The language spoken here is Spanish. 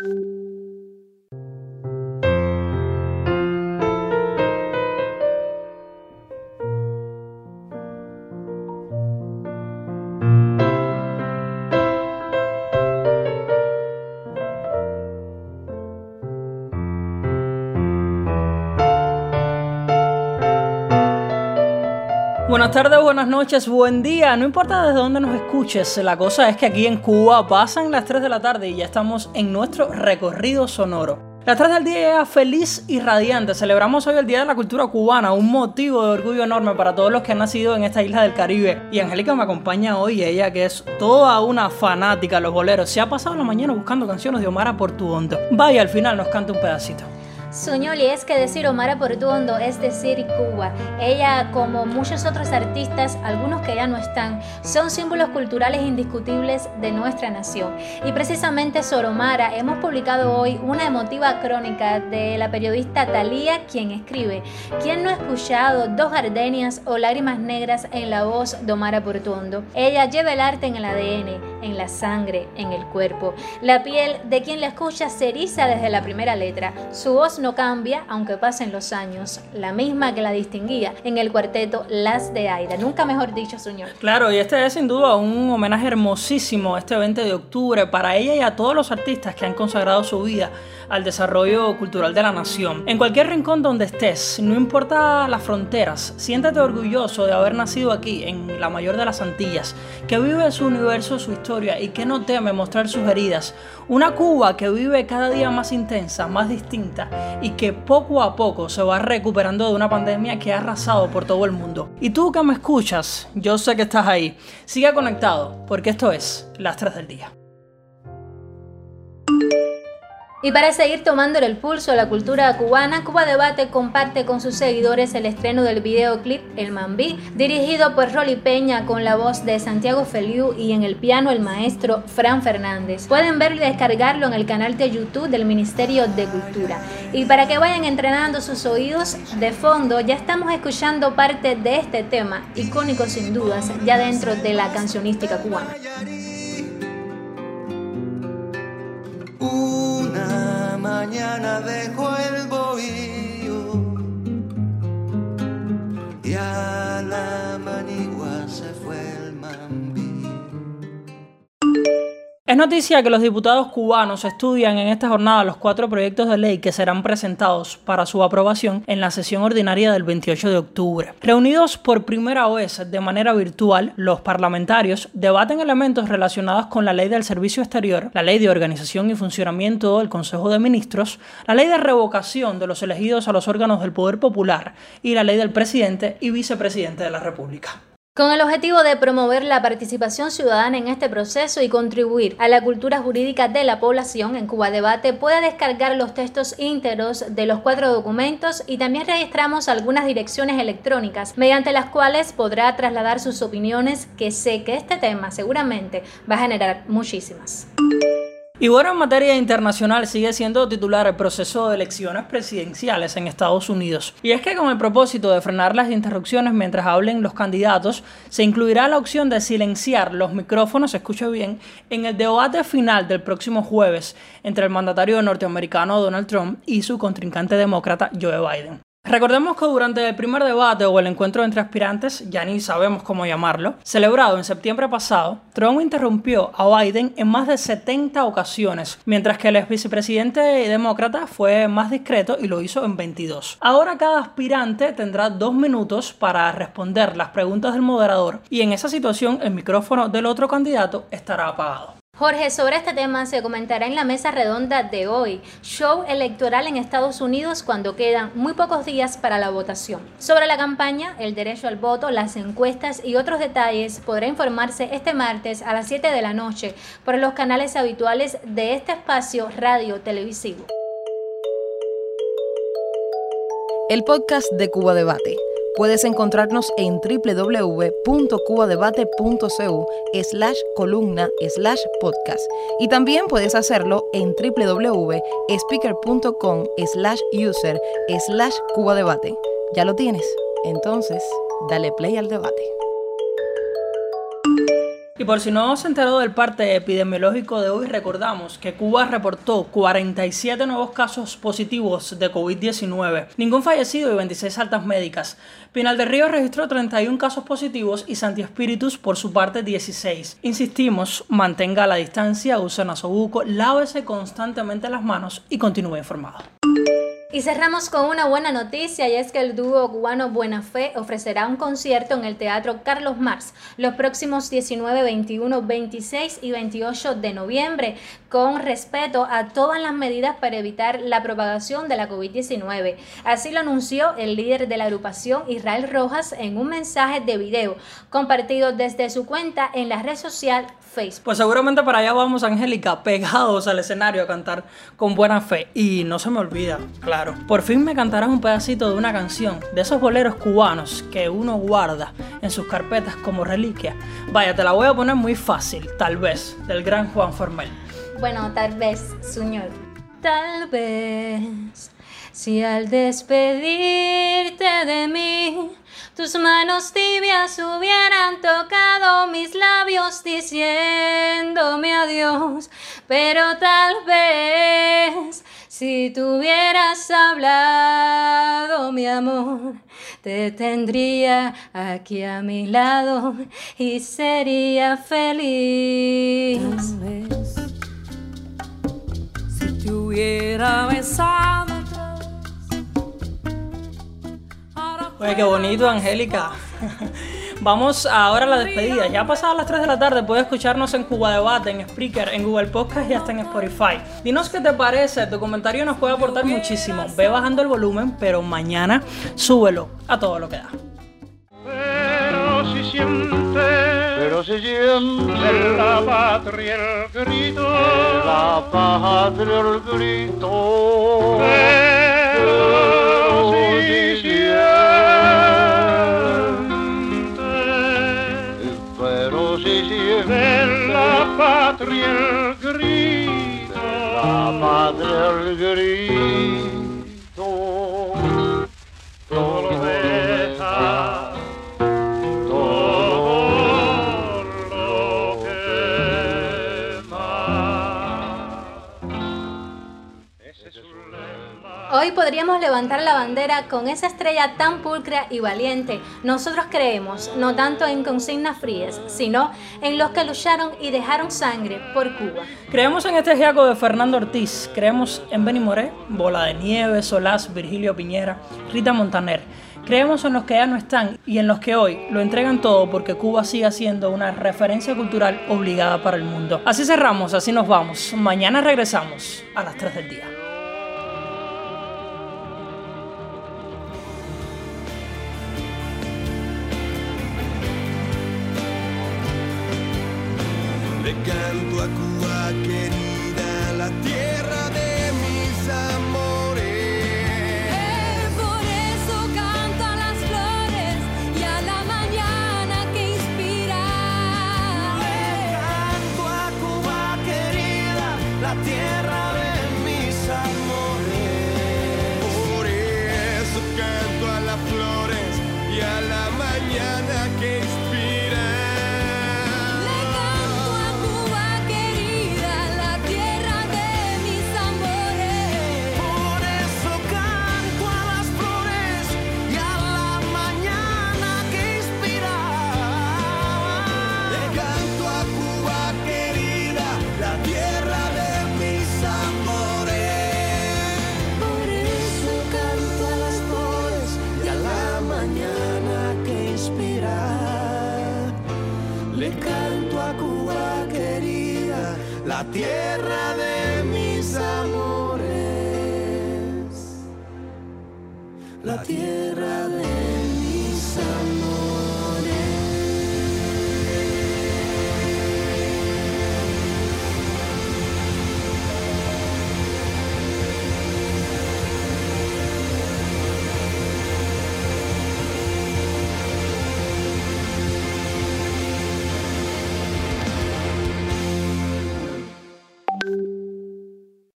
Música Buenas tardes, buenas noches, buen día. No importa desde dónde nos escuches, la cosa es que aquí en Cuba pasan las 3 de la tarde y ya estamos en nuestro recorrido sonoro. Las 3 del día es feliz y radiante. Celebramos hoy el Día de la Cultura Cubana, un motivo de orgullo enorme para todos los que han nacido en esta isla del Caribe. Y Angélica me acompaña hoy, ella que es toda una fanática de los boleros. Se ha pasado la mañana buscando canciones de Omar Portuondo. Vaya, al final nos canta un pedacito. Soñoli es que decir Omar Portuondo es decir Cuba. Ella, como muchos otros artistas, algunos que ya no están, son símbolos culturales indiscutibles de nuestra nación. Y precisamente Soromara hemos publicado hoy una emotiva crónica de la periodista Talía, quien escribe: ¿Quién no ha escuchado dos gardenias o lágrimas negras en la voz de Omar Portuondo? Ella lleva el arte en el ADN, en la sangre, en el cuerpo. La piel de quien la escucha se eriza desde la primera letra. Su voz no cambia, aunque pasen los años, la misma que la distinguía en el cuarteto Las de Aida. Nunca mejor dicho, señor. Claro, y este es sin duda un homenaje hermosísimo este 20 de octubre para ella y a todos los artistas que han consagrado su vida al desarrollo cultural de la nación. En cualquier rincón donde estés, no importa las fronteras, siéntate orgulloso de haber nacido aquí, en la mayor de las Antillas, que vive su universo, su historia y que no teme mostrar sus heridas. Una Cuba que vive cada día más intensa, más distinta y que poco a poco se va recuperando de una pandemia que ha arrasado por todo el mundo. Y tú que me escuchas, yo sé que estás ahí. Sigue conectado, porque esto es Las 3 del Día. Y para seguir tomándole el pulso a la cultura cubana, Cuba Debate comparte con sus seguidores el estreno del videoclip El Mambí, dirigido por Rolly Peña con la voz de Santiago Feliu y en el piano el maestro Fran Fernández. Pueden verlo y descargarlo en el canal de YouTube del Ministerio de Cultura. Y para que vayan entrenando sus oídos de fondo, ya estamos escuchando parte de este tema, icónico sin dudas, ya dentro de la cancionística cubana. Mañana dejó el Es noticia que los diputados cubanos estudian en esta jornada los cuatro proyectos de ley que serán presentados para su aprobación en la sesión ordinaria del 28 de octubre. Reunidos por primera vez de manera virtual, los parlamentarios debaten elementos relacionados con la ley del servicio exterior, la ley de organización y funcionamiento del Consejo de Ministros, la ley de revocación de los elegidos a los órganos del Poder Popular y la ley del presidente y vicepresidente de la República. Con el objetivo de promover la participación ciudadana en este proceso y contribuir a la cultura jurídica de la población, en Cuba Debate puede descargar los textos íntegros de los cuatro documentos y también registramos algunas direcciones electrónicas mediante las cuales podrá trasladar sus opiniones que sé que este tema seguramente va a generar muchísimas. Y bueno, en materia internacional sigue siendo titular el proceso de elecciones presidenciales en Estados Unidos. Y es que con el propósito de frenar las interrupciones mientras hablen los candidatos, se incluirá la opción de silenciar los micrófonos, escuche bien, en el debate final del próximo jueves entre el mandatario norteamericano Donald Trump y su contrincante demócrata Joe Biden. Recordemos que durante el primer debate o el encuentro entre aspirantes, ya ni sabemos cómo llamarlo, celebrado en septiembre pasado, Trump interrumpió a Biden en más de 70 ocasiones, mientras que el ex vicepresidente demócrata fue más discreto y lo hizo en 22. Ahora cada aspirante tendrá dos minutos para responder las preguntas del moderador y en esa situación el micrófono del otro candidato estará apagado. Jorge, sobre este tema se comentará en la mesa redonda de hoy, show electoral en Estados Unidos cuando quedan muy pocos días para la votación. Sobre la campaña, el derecho al voto, las encuestas y otros detalles podrá informarse este martes a las 7 de la noche por los canales habituales de este espacio radio televisivo. El podcast de Cuba Debate Puedes encontrarnos en www.cubadebate.cu slash columna slash podcast y también puedes hacerlo en www.speaker.com slash user slash cubadebate. ¿Ya lo tienes? Entonces, dale play al debate. Y por si no se enteró del parte epidemiológico de hoy, recordamos que Cuba reportó 47 nuevos casos positivos de COVID-19, ningún fallecido y 26 altas médicas. Pinal del Río registró 31 casos positivos y Santi Espíritus por su parte 16. Insistimos, mantenga la distancia, use nasobuco, lávese constantemente las manos y continúe informado. Y cerramos con una buena noticia y es que el dúo cubano Buena Fe ofrecerá un concierto en el Teatro Carlos Marx los próximos 19, 21, 26 y 28 de noviembre con respeto a todas las medidas para evitar la propagación de la COVID-19. Así lo anunció el líder de la agrupación Israel Rojas en un mensaje de video compartido desde su cuenta en la red social Facebook. Pues seguramente para allá vamos, Angélica, pegados al escenario a cantar con buena fe. Y no se me olvida, claro, por fin me cantarás un pedacito de una canción, de esos boleros cubanos que uno guarda en sus carpetas como reliquia. Vaya, te la voy a poner muy fácil, tal vez, del gran Juan Formel. Bueno, tal vez, señor. Tal vez, si al despedirte de mí, tus manos tibias hubieran tocado mis labios diciéndome adiós, pero tal vez si tuvieras hablado, mi amor, te tendría aquí a mi lado y sería feliz. si te hubiera besado. Oye, qué bonito, Angélica. Vamos ahora a la despedida. Ya pasadas las 3 de la tarde puedes escucharnos en Cuba Debate, en Spreaker, en Google Podcast y hasta en Spotify. Dinos qué te parece, tu comentario nos puede aportar muchísimo. Ve bajando el volumen, pero mañana súbelo a todo lo que da. Pero si siente, Pero si siempre en la patria el grito, la patria el grito. Patria podríamos levantar la bandera con esa estrella tan pulcra y valiente. Nosotros creemos no tanto en consignas frías, sino en los que lucharon y dejaron sangre por Cuba. Creemos en este giaco de Fernando Ortiz, creemos en Benny Moré, Bola de Nieve, Solás, Virgilio Piñera, Rita Montaner. Creemos en los que ya no están y en los que hoy lo entregan todo porque Cuba sigue siendo una referencia cultural obligada para el mundo. Así cerramos, así nos vamos. Mañana regresamos a las 3 del día. Flores y a la mañana Le canto a Cuba querida, la tierra de mis amores. La tierra de mis amores.